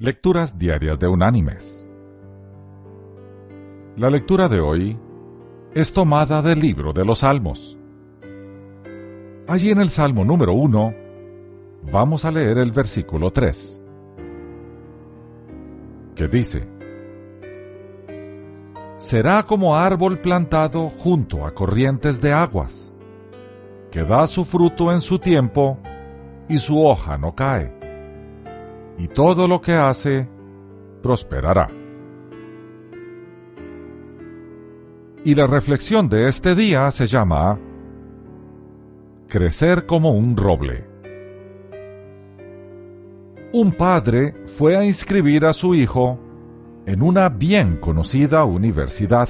Lecturas Diarias de Unánimes. La lectura de hoy es tomada del libro de los Salmos. Allí en el Salmo número 1 vamos a leer el versículo 3, que dice, Será como árbol plantado junto a corrientes de aguas, que da su fruto en su tiempo y su hoja no cae, y todo lo que hace prosperará. Y la reflexión de este día se llama Crecer como un roble. Un padre fue a inscribir a su hijo en una bien conocida universidad.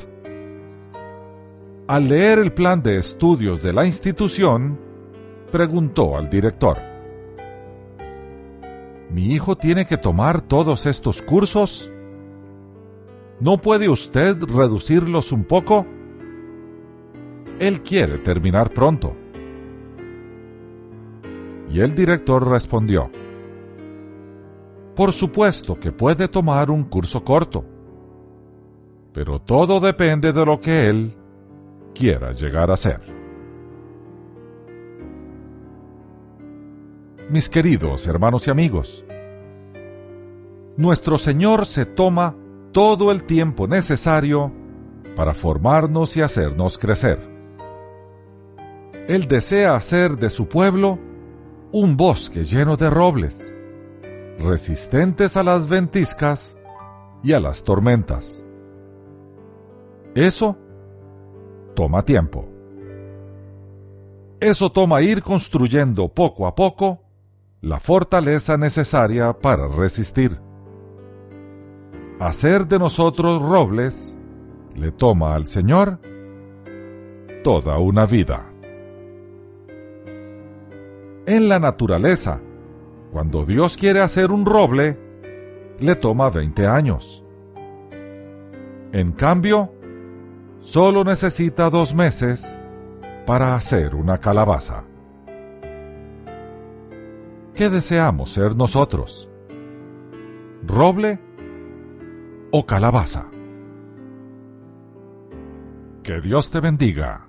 Al leer el plan de estudios de la institución, preguntó al director, ¿Mi hijo tiene que tomar todos estos cursos? ¿No puede usted reducirlos un poco? Él quiere terminar pronto. Y el director respondió, Por supuesto que puede tomar un curso corto, pero todo depende de lo que él quiera llegar a ser. Mis queridos hermanos y amigos, nuestro Señor se toma todo el tiempo necesario para formarnos y hacernos crecer. Él desea hacer de su pueblo un bosque lleno de robles, resistentes a las ventiscas y a las tormentas. Eso toma tiempo. Eso toma ir construyendo poco a poco la fortaleza necesaria para resistir. Hacer de nosotros robles le toma al Señor toda una vida. En la naturaleza, cuando Dios quiere hacer un roble, le toma 20 años. En cambio, solo necesita dos meses para hacer una calabaza. ¿Qué deseamos ser nosotros? ¿Roble o calabaza? Que Dios te bendiga.